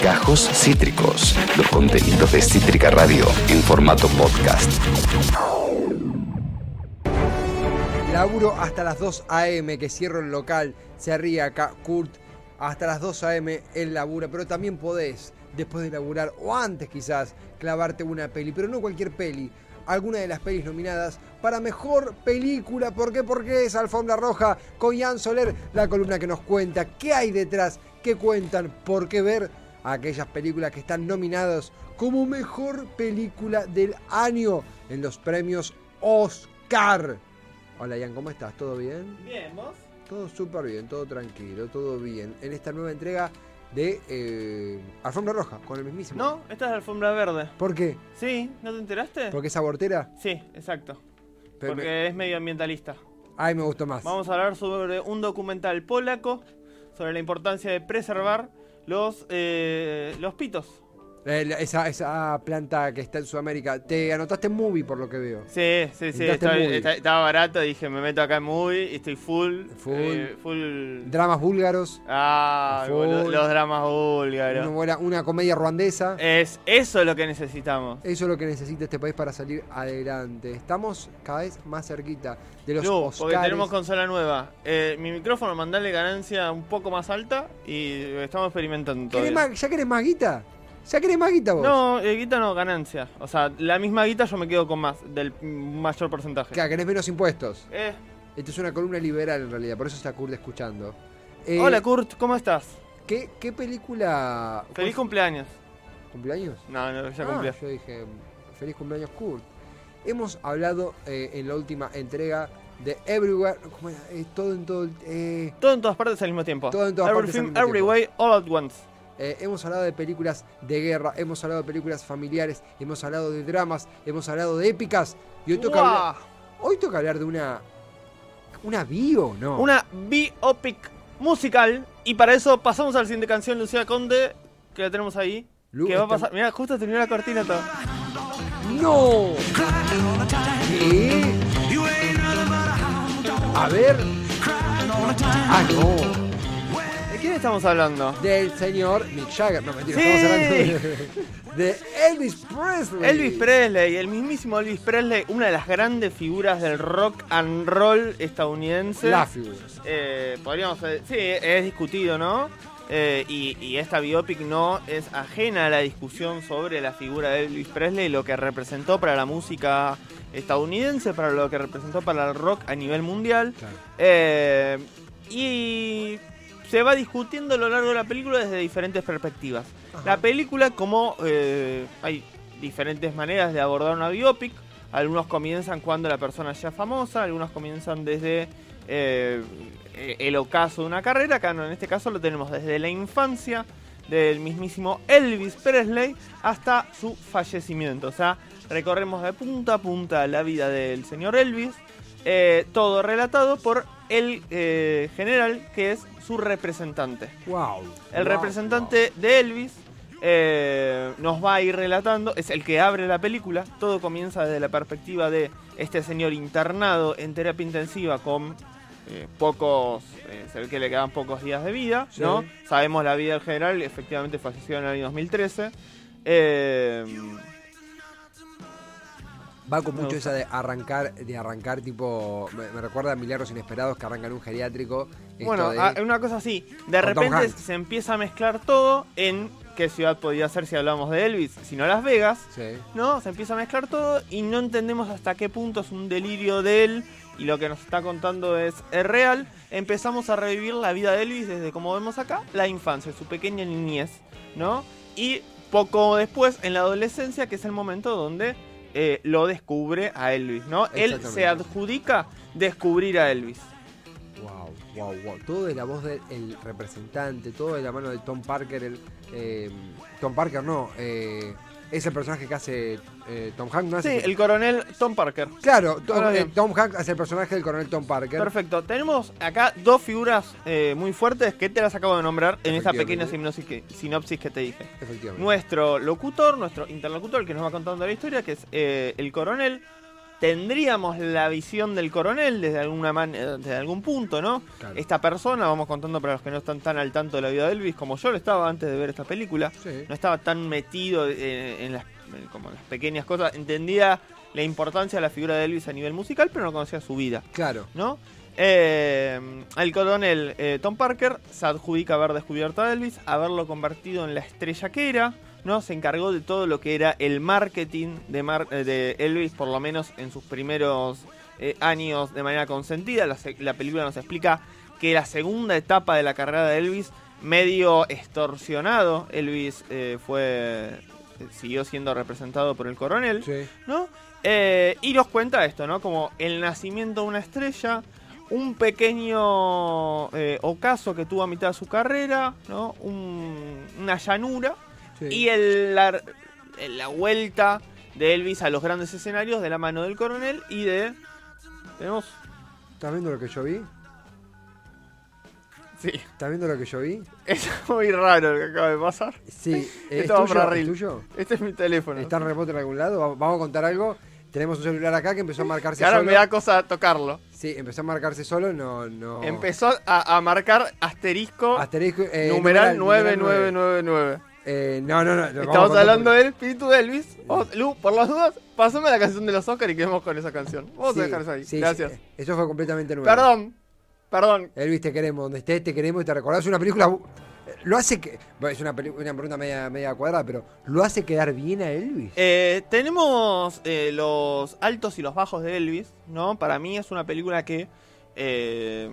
Gajos Cítricos, los contenidos de Cítrica Radio en formato podcast. Laburo hasta las 2 a.m. que cierro el local. Se ríe acá Kurt. Hasta las 2 a.m. él labura. Pero también podés, después de laburar, o antes quizás, clavarte una peli. Pero no cualquier peli. Alguna de las pelis nominadas para mejor película. ¿Por qué? Porque es Alfombra Roja con Jan Soler. La columna que nos cuenta qué hay detrás, qué cuentan, por qué ver aquellas películas que están nominadas como mejor película del año en los premios Oscar. Hola Ian, ¿cómo estás? ¿Todo bien? Bien, ¿vos? Todo súper bien, todo tranquilo, todo bien. En esta nueva entrega de eh, Alfombra Roja, con el mismísimo. No, esta es alfombra verde. ¿Por qué? Sí, ¿no te enteraste? ¿Porque es abortera? Sí, exacto. Pero Porque me- es medioambientalista. Ay, me gustó más. Vamos a hablar sobre un documental polaco sobre la importancia de preservar los, eh, los pitos. Esa, esa planta que está en Sudamérica. Te anotaste en movie por lo que veo. Sí, sí, sí. Está- estaba barato, dije, me meto acá en movie y estoy full. Full. eh, full. Dramas búlgaros. Ah, Full. los dramas Una, búlgaros. buena- una comedia ruandesa. Es eso lo que necesitamos. Eso es lo que necesita este país para salir adelante. Estamos cada vez más cerquita de los Oscars. porque tenemos consola nueva. Eh, mi micrófono, mandale ganancia un poco más alta y estamos experimentando ¿Querés todavía. más- ¿Ya querés más guita? ¿Ya querés más guita vos? No, eh, guita no, ganancia. O sea, la misma guita yo me quedo con más, del mayor porcentaje. Claro, querés menos impuestos. Eh, Esto es una columna liberal en realidad, por eso está Kurt escuchando. Eh, hola Kurt, ¿cómo estás? ¿qué, qué película. Feliz ¿cuál- cumpleaños. cumpleaños? No, no, ya Ah, yo dije, feliz cumpleaños Kurt. Hemos hablado eh, en la última entrega de Everywhere. ¿Cómo era? Eh, todo en todo. eh, Todo en todas partes al mismo tiempo. Todo en todas partes al mismo every tiempo. way, all at once. Eh, hemos hablado de películas de guerra, hemos hablado de películas familiares, hemos hablado de dramas, hemos hablado de épicas. Y hoy toca, hablar, hoy toca hablar de una. Una bio, ¿no? Una biopic musical. Y para eso pasamos a la siguiente canción, Lucía Conde, que la tenemos ahí. Lu- que va a pasar. Mira, justo terminó la cortina todo. ¡No! ¿Qué? A ver. Ah, no. ¿De quién estamos hablando? Del señor Mick Jagger. No, mentira, Sí. estamos hablando de, de Elvis Presley. Elvis Presley, el mismísimo Elvis Presley, una de las grandes figuras del rock and roll estadounidense. La figura. Eh, podríamos decir, sí, es discutido, ¿no? Eh, y, y esta biopic no es ajena a la discusión sobre la figura de Elvis Presley, lo que representó para la música estadounidense, para lo que representó para el rock a nivel mundial. Claro. Eh, y se va discutiendo a lo largo de la película desde diferentes perspectivas. Ajá. La película, como eh, hay diferentes maneras de abordar una biopic, algunos comienzan cuando la persona ya es famosa, algunos comienzan desde eh, el ocaso de una carrera, acá en este caso lo tenemos desde la infancia del mismísimo Elvis Presley hasta su fallecimiento. O sea, recorremos de punta a punta la vida del señor Elvis, eh, todo relatado por el eh, general que es su representante. Wow. El wow, representante de Elvis eh, nos va a ir relatando, es el que abre la película, todo comienza desde la perspectiva de este señor internado en terapia intensiva con eh, pocos, eh, se ve que le quedan pocos días de vida, Sí. ¿no? Sabemos la vida del general, efectivamente falleció en el año 2013. Va con Me mucho esa de arrancar, de arrancar tipo. Me, me recuerda a Milagros Inesperados que arrancan un geriátrico. Bueno, de- ah, una cosa así. De repente se empieza a mezclar todo en qué ciudad podía ser si hablamos de Elvis, sino Las Vegas. Sí. ¿No? Se empieza a mezclar todo y no entendemos hasta qué punto es un delirio de él y lo que nos está contando es, es real. Empezamos a revivir la vida de Elvis desde, como vemos acá, la infancia, su pequeña niñez, ¿no? Y poco después, en la adolescencia, que es el momento donde eh, lo descubre a Elvis, ¿no? Él se adjudica descubrir a Elvis. Wow, wow, wow. Todo de la voz del el representante, todo de la mano de Tom Parker. El, eh, Tom Parker no, eh, es el personaje que hace eh, Tom Hanks, ¿no? Sí, Hace- el coronel Tom Parker. Claro, Tom, eh. Tom Hanks hace el personaje del coronel Tom Parker. Perfecto. Tenemos acá dos figuras eh, muy fuertes que te las acabo de nombrar en esta pequeña sinopsis que, sinopsis que te dije. Efectivamente. Nuestro locutor, nuestro interlocutor, el que nos va contando la historia, que es eh, el coronel, tendríamos la visión del coronel desde alguna man- eh, desde algún punto, ¿no? Claro. Esta persona, vamos contando para los que no están tan al tanto de la vida de Elvis, como yo lo estaba antes de ver esta película, Sí. no estaba tan metido eh, en, las, como en las pequeñas cosas, entendía la importancia de la figura de Elvis a nivel musical, pero no conocía su vida. Claro. ¿no? Eh, el coronel eh, Tom Parker se adjudica haber descubierto a Elvis, haberlo convertido en la estrella que era, ¿no? Se encargó de todo lo que era el marketing de, Mar- eh, de Elvis, por lo menos en sus primeros eh, años de manera consentida. La, película nos explica que la segunda etapa de la carrera de Elvis, medio extorsionado, Elvis eh, fue siguió siendo representado por el coronel. Sí. ¿no? Eh, y nos cuenta esto, ¿no? Como el nacimiento de una estrella, un pequeño eh, ocaso que tuvo a mitad de su carrera, ¿no? Un- una llanura sí. y el, la, la vuelta de Elvis a los grandes escenarios de la mano del coronel y de... Tenemos... ¿Estás viendo lo que yo vi? Sí, ¿Estás viendo lo que yo vi? es muy raro lo que acaba de pasar. Sí. ¿Es tuyo? para ¿Es tuyo? Este es mi teléfono. ¿Está en remoto en algún lado? Va- Vamos a contar algo. Tenemos un celular acá que empezó a marcarse ahora solo. me da cosa tocarlo. Sí, empezó a marcarse solo, no, no. Empezó a, a marcar asterisco Asterisco, eh, numeral numeral 9999. Eh, no, no, no. Estamos hablando del espíritu de Elvis. Lu, por las dudas, pasame la canción de los Oscar y quedemos con esa canción. Vamos Sí, a dejar eso ahí. sí, Gracias. sí, eso fue completamente nuevo. Perdón, perdón. Elvis, te queremos. Donde estés, te queremos y te recordás. una película. eh, Lo hace que. bueno, es una, una pregunta media, media cuadrada, pero ¿lo hace quedar bien a Elvis? Eh, tenemos eh, los altos y los bajos de Elvis, ¿no? Para mí es una película que, eh,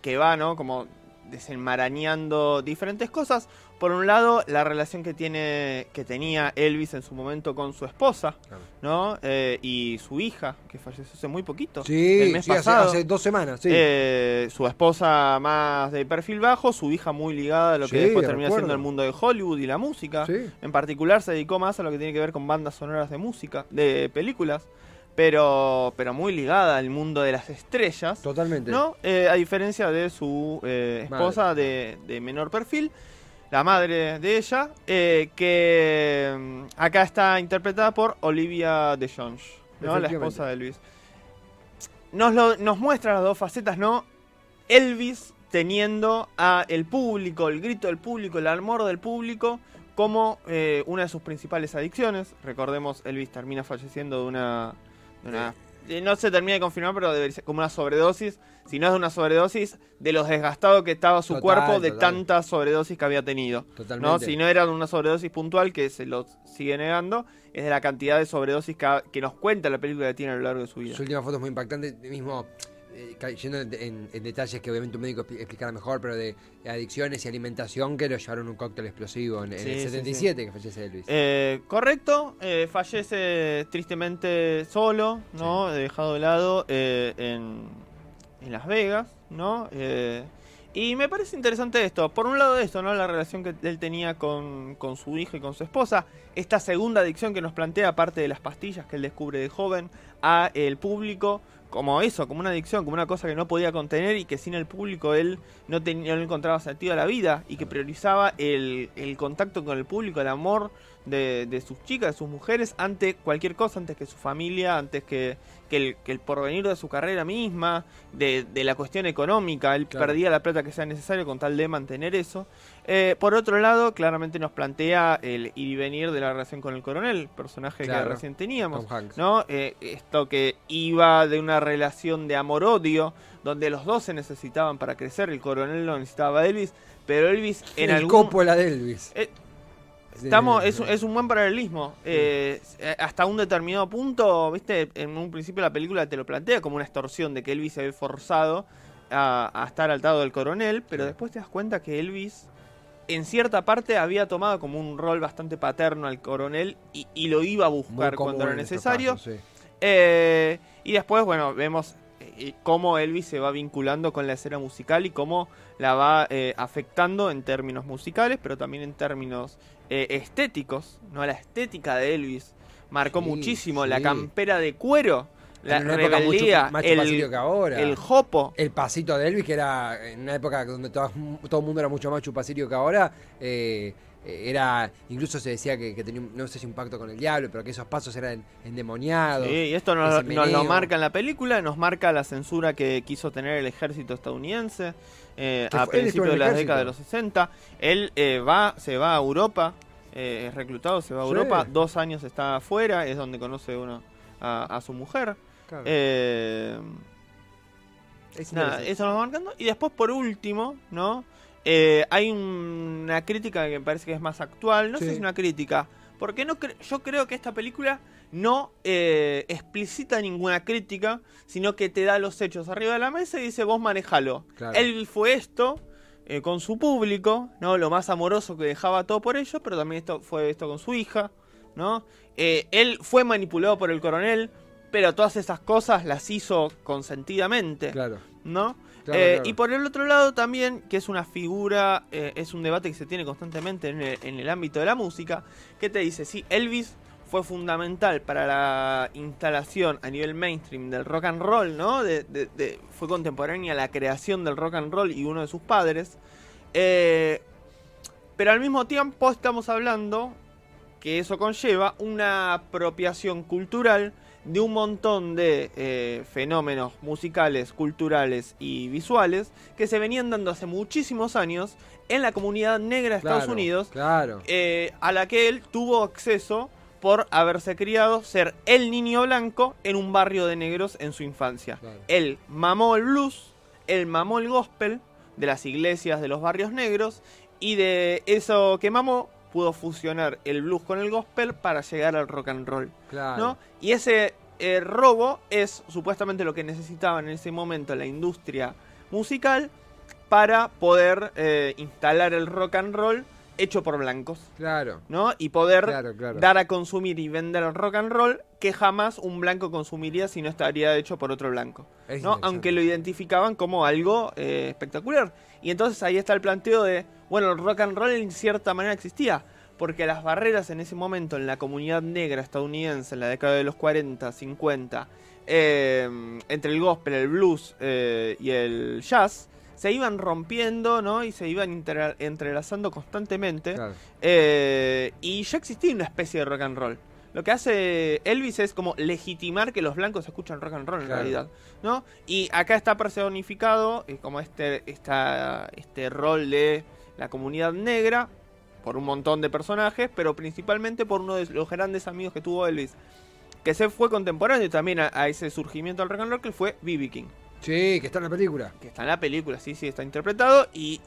que va, ¿no? Como desenmarañando diferentes cosas. Por un lado, la relación que tiene, que tenía Elvis en su momento con su esposa, Claro. ¿no? Eh, y su hija, que falleció hace muy poquito. sí, el mes sí, hace, pasado. hace dos semanas, sí. Eh, su esposa más de perfil bajo, su hija muy ligada a lo que Sí, después termina siendo el mundo de Hollywood y la música. Sí. En particular se dedicó más a lo que tiene que ver con bandas sonoras de música, de películas, pero, pero muy ligada al mundo de las estrellas. Totalmente. ¿no? Eh, a diferencia de su eh, esposa de, de menor perfil, la madre de ella, eh, que mm, acá está interpretada por Olivia de Jones, ¿no? la esposa de Elvis. Nos, lo- nos muestra las dos facetas, ¿no? Elvis teniendo a el público, el grito del público, el amor del público como eh, una de sus principales adicciones. Recordemos, Elvis termina falleciendo de una... una- no se termina de confirmar, pero debería ser como una sobredosis. Si no es de una sobredosis, de los desgastado que estaba su Total, cuerpo de total. tanta sobredosis que había tenido. Totalmente. ¿no? Si no era de una sobredosis puntual, que se lo sigue negando, es de la cantidad de sobredosis que, que nos cuenta la película que tiene a lo largo de su vida. Su última foto es muy impactante, mismo eh, cayendo en, en- en detalles que obviamente un médico expli- explicará mejor, pero de adicciones y alimentación que lo llevaron un cóctel explosivo en, en Sí, el sí, 77 que fallece Elvis. Eh, correcto, eh, fallece tristemente solo, ¿no? Dejado de lado eh, en, en Las Vegas, ¿no? Y me parece interesante esto. Por un lado esto, ¿no? La relación que él tenía con, con su hija y con su esposa. Esta segunda adicción que nos plantea, aparte de las pastillas que él descubre de joven, a el público. Como eso, como una adicción, como una cosa que no podía contener y que sin el público él no, tenía, no encontraba sentido a la vida y que priorizaba el, el contacto con el público, el amor de, de sus chicas, de sus mujeres, ante cualquier cosa, antes que su familia, antes que, que, el, que el porvenir de su carrera misma, de, de la cuestión económica. Él Claro. perdía la plata que sea necesario con tal de mantener eso. Eh, por otro lado, claramente nos plantea el ir y venir de la relación con el coronel, personaje Claro. que recién teníamos. ¿no? Eh, esto que iba de una relación de amor-odio, donde los dos se necesitaban para crecer, el coronel lo necesitaba Elvis, pero Elvis en el algún... Coppola de Elvis. Eh, Estamos, es, es un buen paralelismo. Eh, eh, hasta un determinado punto, viste, en un principio la película te lo plantea como una extorsión de que Elvis se ve forzado a, a estar al lado del coronel, pero Sí. después te das cuenta que Elvis en cierta parte había tomado como un rol bastante paterno al coronel y, y lo iba a buscar cuando era necesario. sí. Eh, y después, bueno, vemos cómo Elvis se va vinculando con la escena musical y cómo la va eh, afectando en términos musicales, pero también en términos eh, estéticos, ¿no? La estética de Elvis marcó Sí, muchísimo, la campera de cuero, la mucho rebeldía, chupacillo el, que ahora. el jopo. El pasito de Elvis, que era en una época donde todo, todo el mundo era mucho más chupacirio que ahora, eh, era, incluso se decía que, que tenía, no sé si un pacto con el diablo, pero que esos pasos eran endemoniados. Sí, y esto nos, lo marca en la película, nos marca la censura que quiso tener el ejército estadounidense eh, a principios de ejército. décadas de los 60. Él eh, va, se va a Europa, eh, es reclutado, se va a Sí. Europa, dos años está afuera, es donde conoce uno a, a su mujer. Claro. Eh, Es Nada, interesante. eso nos va marcando. Y después, por último, ¿no? Eh, hay un- una crítica que me parece que es más actual. No sé si es una crítica. Porque no cre- yo creo que esta película no eh, explicita ninguna crítica, sino que te da los hechos arriba de la mesa y dice, vos manejalo. Claro. Él fue esto eh, con su público, ¿no? Lo más amoroso que dejaba todo por ellos, pero también esto fue esto con su hija, ¿no? Eh, él fue manipulado por el coronel, pero todas esas cosas las hizo consentidamente. Claro. ¿no? Claro, Eh, claro. Y por el otro lado también, que es una figura, eh, es un debate que se tiene constantemente en el, en el ámbito de la música, que te dice, sí, Elvis fue fundamental para la instalación a nivel mainstream del rock and roll, ¿no? De, de- de- fue contemporánea a la creación del rock and roll y uno de sus padres. Eh, pero al mismo tiempo estamos hablando que eso conlleva una apropiación cultural de un montón de eh, fenómenos musicales, culturales y visuales que se venían dando hace muchísimos años en la comunidad negra de Estados Unidos, Claro. eh, a la que él tuvo acceso por haberse criado, ser el niño blanco en un barrio de negros en su infancia. Claro. Él mamó el blues, él mamó el gospel de las iglesias de los barrios negros y de eso que mamó pudo fusionar el blues con el gospel para llegar al rock and roll. Claro. ¿no? Y ese eh, robo es supuestamente lo que necesitaba en ese momento la industria musical para poder eh, instalar el rock and roll hecho por blancos, Claro. ¿no? Y poder Claro, claro. dar a consumir y vender el rock and roll que jamás un blanco consumiría si no estaría hecho por otro blanco. Es ¿no? Aunque lo identificaban como algo eh, espectacular. Y entonces ahí está el planteo de, bueno, el rock and roll en cierta manera existía, porque las barreras en ese momento en la comunidad negra estadounidense, en la década de los 40, 50, eh, entre el gospel, el blues eh, y el jazz, se iban rompiendo, ¿no? Y se iban entrelazando constantemente. Claro. Eh, y ya existía una especie de rock and roll. Lo que hace Elvis es como legitimar que los blancos escuchan rock and roll en Claro. realidad, ¿no? Y acá está personificado eh, como este, esta, este rol de la comunidad negra por un montón de personajes, pero principalmente por uno de los grandes amigos que tuvo Elvis, que se fue contemporáneo también a, a ese surgimiento del rock and roll, que fue B.B. King Sí, que está en la película. que está en la película, sí, sí, está interpretado y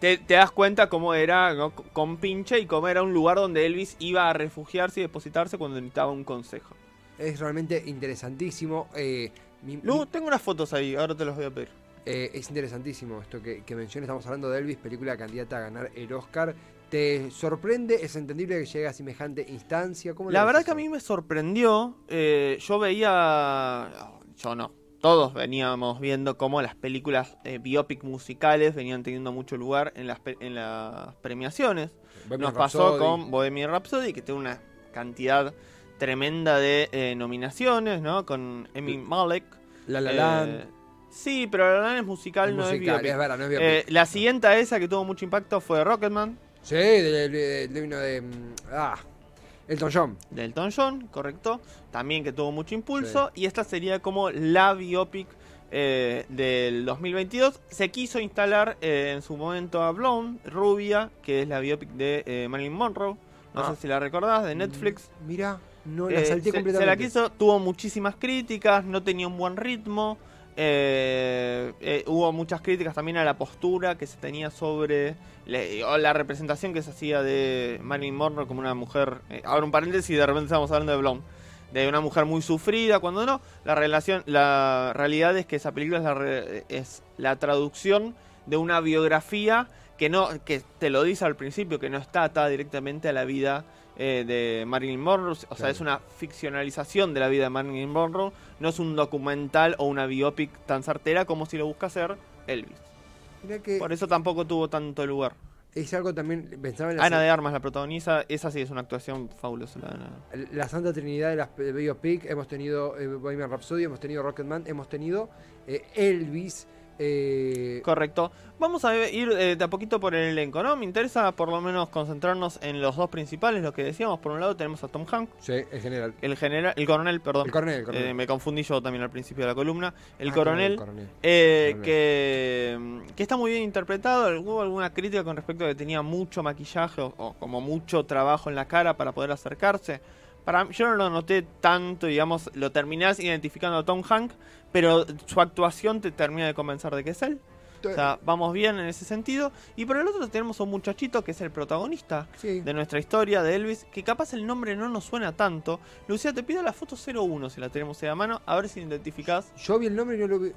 te, te das cuenta cómo era ¿no? con pinche y cómo era un lugar donde Elvis iba a refugiarse y depositarse cuando necesitaba un consejo. Es realmente interesantísimo. eh, mi- mi- Lu, tengo unas fotos ahí, ahora te las voy a pedir. Eh, es interesantísimo esto que, que mencioné. Estamos hablando de Elvis, película candidata a ganar el Oscar. ¿Te sorprende? ¿Es entendible que llegue a semejante instancia? ¿Cómo lo La verdad que a mí me sorprendió, eh, yo veía, yo no, todos veníamos viendo cómo las películas eh, biopic musicales venían teniendo mucho lugar en las, en las premiaciones. Bohemian Nos pasó Rhapsody. con Bohemian Rhapsody, que tiene una cantidad tremenda de eh, nominaciones, ¿no? Con Emmy Malek. La La Eh, Land. Sí, pero La Land es musical, es no musical, es biopic. es verdad, no es Eh, la siguiente esa que tuvo mucho impacto fue Rocketman, Sí, de, de, de- mm, Ah, Elton John. de Elton John, correcto. También que tuvo mucho impulso. Y esta sería como la biopic eh, del 2022. Se quiso instalar eh, en su momento a Blonde, Rubia, que es la biopic de eh, Marilyn Monroe. No Ah. sé si la recordás, de Netflix. Mm, Mira, no la Eh, salté completamente. se la quiso, tuvo muchísimas críticas, no tenía un buen ritmo. Eh, eh, hubo muchas críticas también a la postura que se tenía sobre o la representación que se hacía de Marilyn Monroe como una mujer. eh, ahora un paréntesis, de repente estamos hablando de Blonde. De una mujer muy sufrida, cuando no, la relación, la realidad es que esa película es la, re- es la traducción de una biografía que no, que te lo dice al principio, que no está atada directamente a la vida eh, de Marilyn Monroe, o sea, Claro. es una ficcionalización de la vida de Marilyn Monroe, no es un documental o una biopic tan certera como si lo busca hacer Elvis. Que Por eso tampoco tuvo tanto lugar. es algo también. Pensaba en la, Ana de Armas la protagoniza, esa sí es una actuación fabulosa. la la Santa Trinidad de las biopic. Hemos tenido eh, Bohemian Rhapsody, hemos tenido Rocketman, hemos tenido eh, Elvis. Eh, Correcto. Vamos a ir eh, de a poquito por el elenco, ¿no? Me interesa por lo menos concentrarnos en los dos principales, lo que decíamos. Por un lado tenemos a Tom Hanks, sí, en general. el general, el coronel, perdón. El coronel, el coronel. Eh, me confundí yo también al principio de la columna. El Ah, coronel, el coronel. eh, Coronel. que, que está muy bien interpretado. Hubo alguna crítica con respecto a que tenía mucho maquillaje o, o como mucho trabajo en la cara para poder acercarse. Para yo no lo noté tanto, digamos, lo terminás identificando a Tom Hanks, pero su actuación te termina de convencer de que es él. O sea, vamos bien en ese sentido. Y por el otro tenemos a un muchachito que es el protagonista Sí. de nuestra historia de Elvis, que capaz el nombre no nos suena tanto. Lucía, te pido la foto 01 si la tenemos ahí a mano, a ver si identificás. Yo vi el nombre y no lo vi.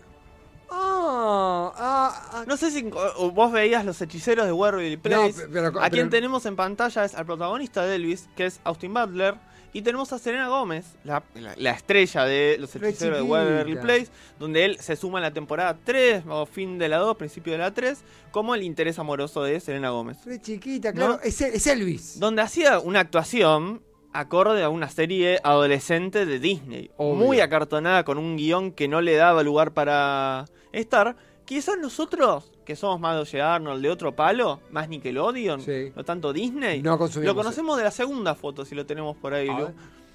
Ah, ah, ah. No sé si vos veías los hechiceros de Waverly Place. pe- pero- a pero- quien tenemos en pantalla es al protagonista de Elvis, que es Austin Butler. Y tenemos a Serena Gómez, la, la- la estrella de los hechiceros de. Waverly Place, donde él se suma en la temporada 3, o fin de la 2, principio de la 3, como el interés amoroso de Serena Gómez. Re chiquita, claro. ¿No? Es, El- es Elvis. donde hacía una actuación acorde a una serie adolescente de Disney. Obvio. Muy acartonada, con un guion que no le daba lugar para estar. Quizás nosotros, que somos más de Oye Arnold, de otro palo, más Nickelodeon, Sí. no tanto Disney, No consumimos. lo conocemos de la segunda foto, si lo tenemos por ahí, ver.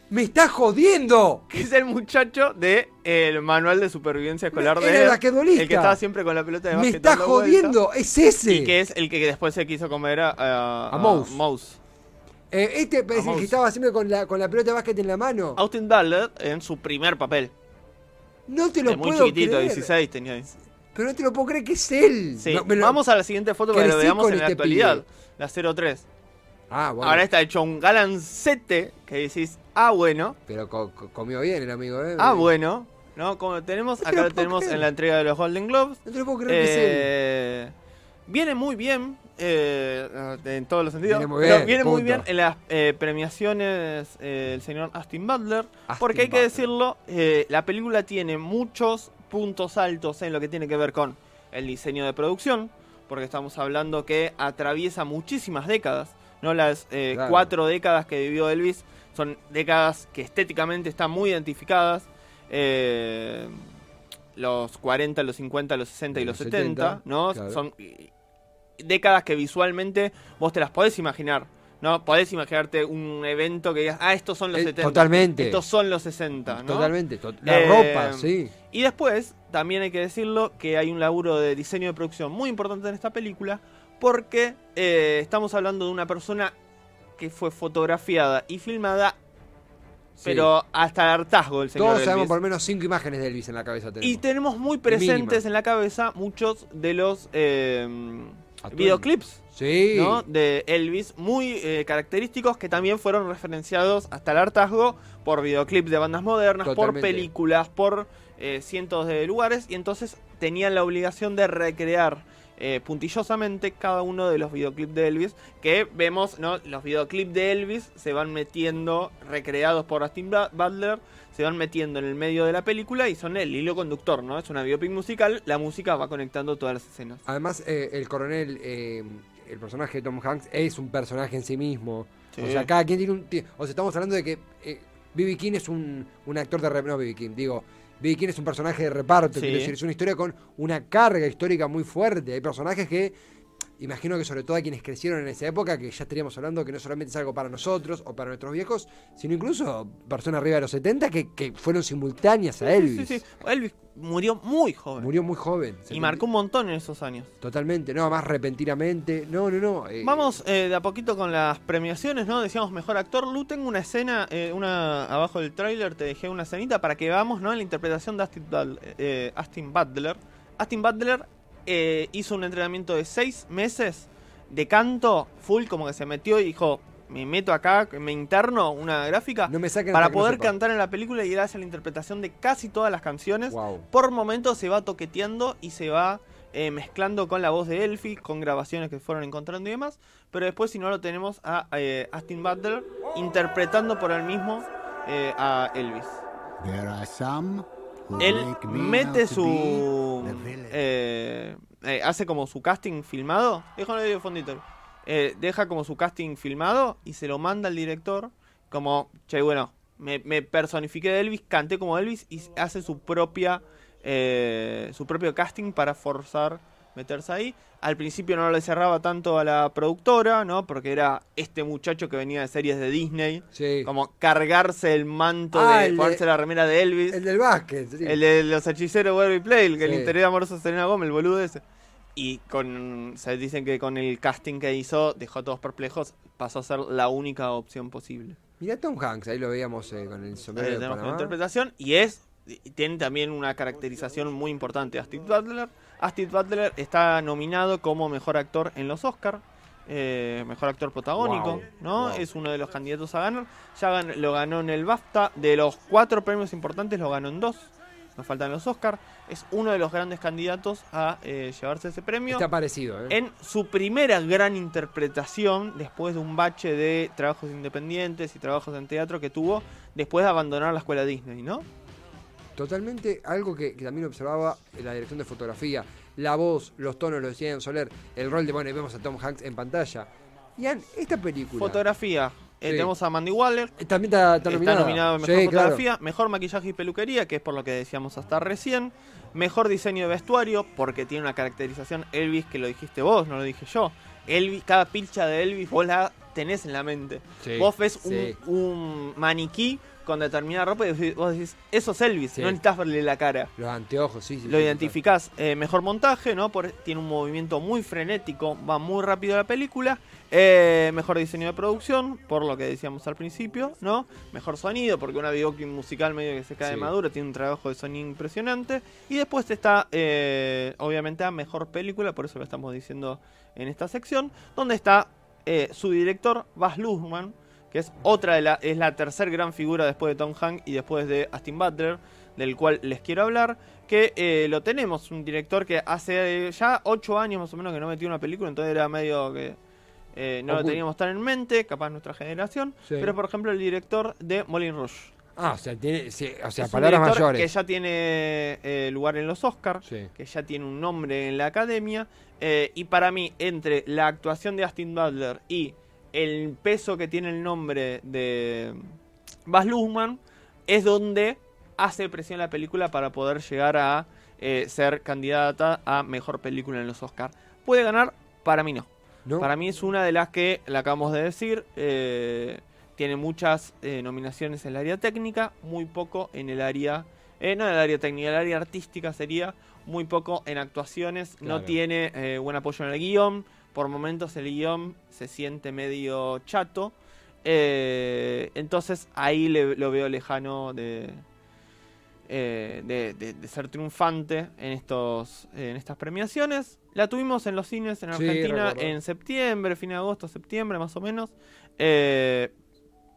¡Me estás jodiendo! que es el muchacho de el manual de supervivencia escolar Era de basquetbolista. el que estaba siempre con la pelota de ¡Me vueltas, jodiendo! ¡Es ese! Y que es el que después se quiso comer a, a, A Mouse. Mouse. Eh, este es el que estaba siempre con la, con la pelota de básquet en la mano. Austin Butler en su primer papel. No te lo muy puedo chiquitito, creer. 16 tenía. Pero no te lo puedo creer que es él. Sí. No, me lo- Vamos a la siguiente foto para que lo veamos en la actualidad. pibe. La 03. Ah, bueno. Ahora está hecho un galancete que decís, ah, bueno, Pero co- co- comió bien el amigo, ¿eh? ah, bueno. ¿No? Como tenemos, No te acá lo tenemos creer. en la entrega de los Golden Globes. No te lo puedo creer que es él. Eh, viene muy bien, eh, en todos los sentidos. Viene muy pero bien, viene muy bien en las eh, premiaciones eh, el señor Austin Butler. Austin porque hay que decirlo, la película tiene muchos puntos altos en lo que tiene que ver con el diseño de producción. Porque estamos hablando que atraviesa muchísimas décadas. ¿no? Las eh, Claro. cuatro décadas que vivió Elvis son décadas que estéticamente están muy identificadas. Eh, los 40, los 50, los 60 y los los 70, 70, ¿no? claro. Son eh, décadas que visualmente vos te las podés imaginar. ¿No? Podés imaginarte un evento que digas, ah, estos son los Eh, 70. totalmente. Estos son los 60, ¿no? Totalmente. to- la Eh, ropa, sí. Y después, también hay que decirlo, que hay un laburo de diseño de producción muy importante en esta película, porque eh, estamos hablando de una persona que fue fotografiada y filmada, sí. pero hasta el hartazgo del señor Todos sabemos Elvis. por lo menos cinco imágenes de Elvis en la cabeza. Tenemos. Y tenemos muy presentes Mínima. en la cabeza muchos de los eh, videoclips Sí. ¿no? de Elvis, muy eh, característicos que también fueron referenciados hasta el hartazgo por videoclips de bandas modernas, por películas, por eh, cientos de lugares, y entonces tenían la obligación de recrear eh, puntillosamente cada uno de los videoclips de Elvis, que vemos, ¿no? Los videoclips de Elvis se van metiendo, recreados por Austin Butler, se van metiendo en el medio de la película y son el hilo conductor, ¿no? Es una biopic musical, la música va conectando todas las escenas. Además, eh, el coronel, eh, el personaje de Tom Hanks, es un personaje en sí mismo. Sí. O sea, cada quien tiene un. O sea, estamos hablando de que eh, B.B. King es un, un actor de. re- No, B.B. King, digo. B.B. King es un personaje de reparto, Sí. quiero decir, es una historia con una carga histórica muy fuerte. Hay personajes que. Imagino que sobre todo a quienes crecieron en esa época, que ya estaríamos hablando que no solamente es algo para nosotros o para nuestros viejos, sino incluso personas arriba de los 70 que, que fueron simultáneas a Elvis. Sí, sí, sí. Elvis murió muy joven. Murió muy joven. y marcó un montón en esos años. Totalmente, no, más repentinamente. No, no, no. eh, Vamos eh, de a poquito con las premiaciones, ¿no? Decíamos mejor actor. Lu, tengo una escena, eh, una abajo del tráiler te dejé una escenita para que veamos, ¿no? La interpretación de Austin, Butler- Austin Butler. Eh, hizo un entrenamiento de seis meses de canto full, como que se metió y dijo, me meto acá, me interno una gráfica No me para no poder cantar en la película y él hace la interpretación de casi todas las canciones. Wow. Por momentos se va toqueteando y se va eh, mezclando con la voz de Elfie, con grabaciones que fueron encontrando y demás. Pero después, si no, lo tenemos a eh, Austin Butler interpretando por él mismo eh, a Elvis. There are some who Él mete su. eh, eh, hace como su casting filmado. De fondito. Eh, deja como su casting filmado y se lo manda al director. Como, che, bueno, me, me personifiqué de Elvis, canté como Elvis y hace su propia eh, su propio casting para forzar meterse ahí. Al principio no le cerraba tanto a la productora, ¿no? Porque era este muchacho que venía de series de Disney. Sí. Como cargarse el manto Ah, de el de- ponerse la remera de Elvis. El del básquet. sí. El de los hechiceros Werby Play, el que Sí. le interés amoroso a Selena Gómez, el boludo ese. Y con. Se dicen que con el casting que hizo, dejó a todos perplejos, pasó a ser la única opción posible. Mirá Tom Hanks, ahí lo veíamos eh, con el sombrero Eh, de tenemos Panamá. interpretación y es. y Tiene también una caracterización muy importante. Astin Butler. Astin Butler está nominado como mejor actor en los Oscars. mejor actor protagónico, Wow, ¿no? wow. Es uno de los candidatos a ganar. Ya gan- lo ganó en el BAFTA. De los cuatro premios importantes, lo ganó en dos. Nos faltan los Oscars. Es uno de los grandes candidatos a eh, llevarse ese premio. Está parecido, ¿eh? En su primera gran interpretación, después de un bache de trabajos independientes y trabajos en teatro que tuvo, después de abandonar la escuela Disney, ¿no? Totalmente algo que, que también observaba en la dirección de fotografía, la voz, los tonos, lo decía Ian Soler, el rol de, bueno, vemos a Tom Hanks en pantalla. Ian, esta película... Fotografía. eh, Sí. tenemos a Mandy Waller. eh, También está, está Está nominada. nominado a mejor Sí, claro. fotografía, mejor maquillaje y peluquería, que es por lo que decíamos hasta recién. Mejor diseño de vestuario, porque tiene una caracterización Elvis que lo dijiste vos, no lo dije yo. Elvis, cada pilcha de Elvis vos la tenés en la mente. Sí, vos ves un maniquí con determinada ropa y vos decís, eso es Elvis, Sí. no necesitas verle la cara. Los anteojos, sí, sí. Lo sí, identificás. Eh, mejor montaje, ¿no? Por- tiene un movimiento muy frenético, va muy rápido la película. Eh, mejor diseño de producción, por lo que decíamos al principio, ¿no? Mejor sonido, porque una videoclip musical medio que se cae de Sí. madura, tiene un trabajo de sonido impresionante. Y después está, eh, obviamente, a mejor película, por eso lo estamos diciendo en esta sección, donde está su director, Baz Luhrmann, que es otra de la, es la tercer gran figura después de Tom Hanks y después de Austin Butler, del cual les quiero hablar, que eh, lo tenemos, un director que hace eh, ya ocho años más o menos que no metió una película, entonces era medio que eh, no lo teníamos tan en mente, capaz nuestra generación, Sí. pero por ejemplo el director de Moulin Rouge. Ah, o sea, tiene, sí, o sea, Es palabras mayores. Que ya tiene eh, lugar en los Oscars, Sí. que ya tiene un nombre en la academia. eh, y para mí, entre la actuación de Austin Butler y el peso que tiene el nombre de Baz Luhrmann, es donde hace presión la película para poder llegar a eh, ser candidata a mejor película en los Oscars. ¿Puede ganar? Para mí no. ¿No? Para mí es una de las que, la acabamos de decir, eh, tiene muchas eh, nominaciones en el área técnica, muy poco en el área, eh, no en el área técnica, en el área artística sería muy poco en actuaciones, no tiene buen apoyo en el guion, por momentos el guion se siente medio chato, eh, entonces ahí le- lo veo lejano de, eh, de, de- de ser triunfante en estos en estas premiaciones. La tuvimos en los cines en Argentina en septiembre, fin de agosto, septiembre más o menos. Eh,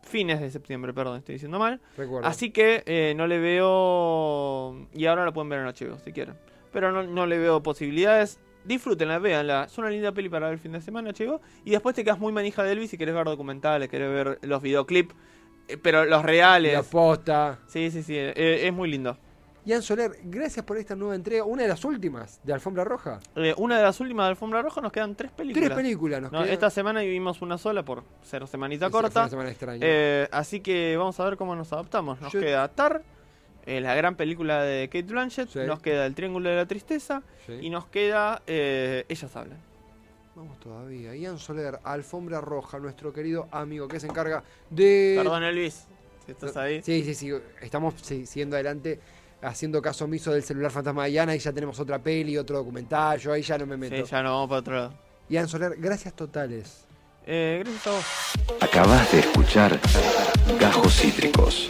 fines de septiembre, perdón, estoy diciendo mal. Recuerdo. Así que no le veo... Y ahora la pueden ver en HBO si quieren. Pero no, no le veo posibilidades. Disfrútenla, véanla. Es una linda peli para ver el fin de semana, HBO. Y después te quedas muy manija de Elvis si querés ver documentales, querés ver los videoclips. eh, pero los reales. La posta. Sí, sí, sí. eh, es muy lindo. Ian Soler, gracias por esta nueva entrega, una de las últimas de Alfombra Roja. Eh, una de las últimas de Alfombra Roja nos quedan tres películas. Tres películas nos No, quedan. esta semana vivimos una sola por ser semanita Sí, fue corta. una semana extraña. Eh, así que vamos a ver cómo nos adaptamos. Nos Yo- queda Tar, eh, la gran película de Kate Blanchett. Sí. Nos queda El Triángulo de la Tristeza. Sí. Y nos queda eh, Ellas Hablan. Vamos todavía. Ian Soler, Alfombra Roja, nuestro querido amigo que se encarga de... Perdón, Elvis, si estás ahí. Sí, sí, sí. Estamos sí, siguiendo adelante, haciendo caso omiso del celular fantasma de Ian. Ahí ya tenemos otra peli, otro documental. Yo ahí ya no me meto. Sí, ya nos vamos para otro lado. Ian Soler, gracias totales. Eh, gracias a vos. Acabas de escuchar Gajos Cítricos.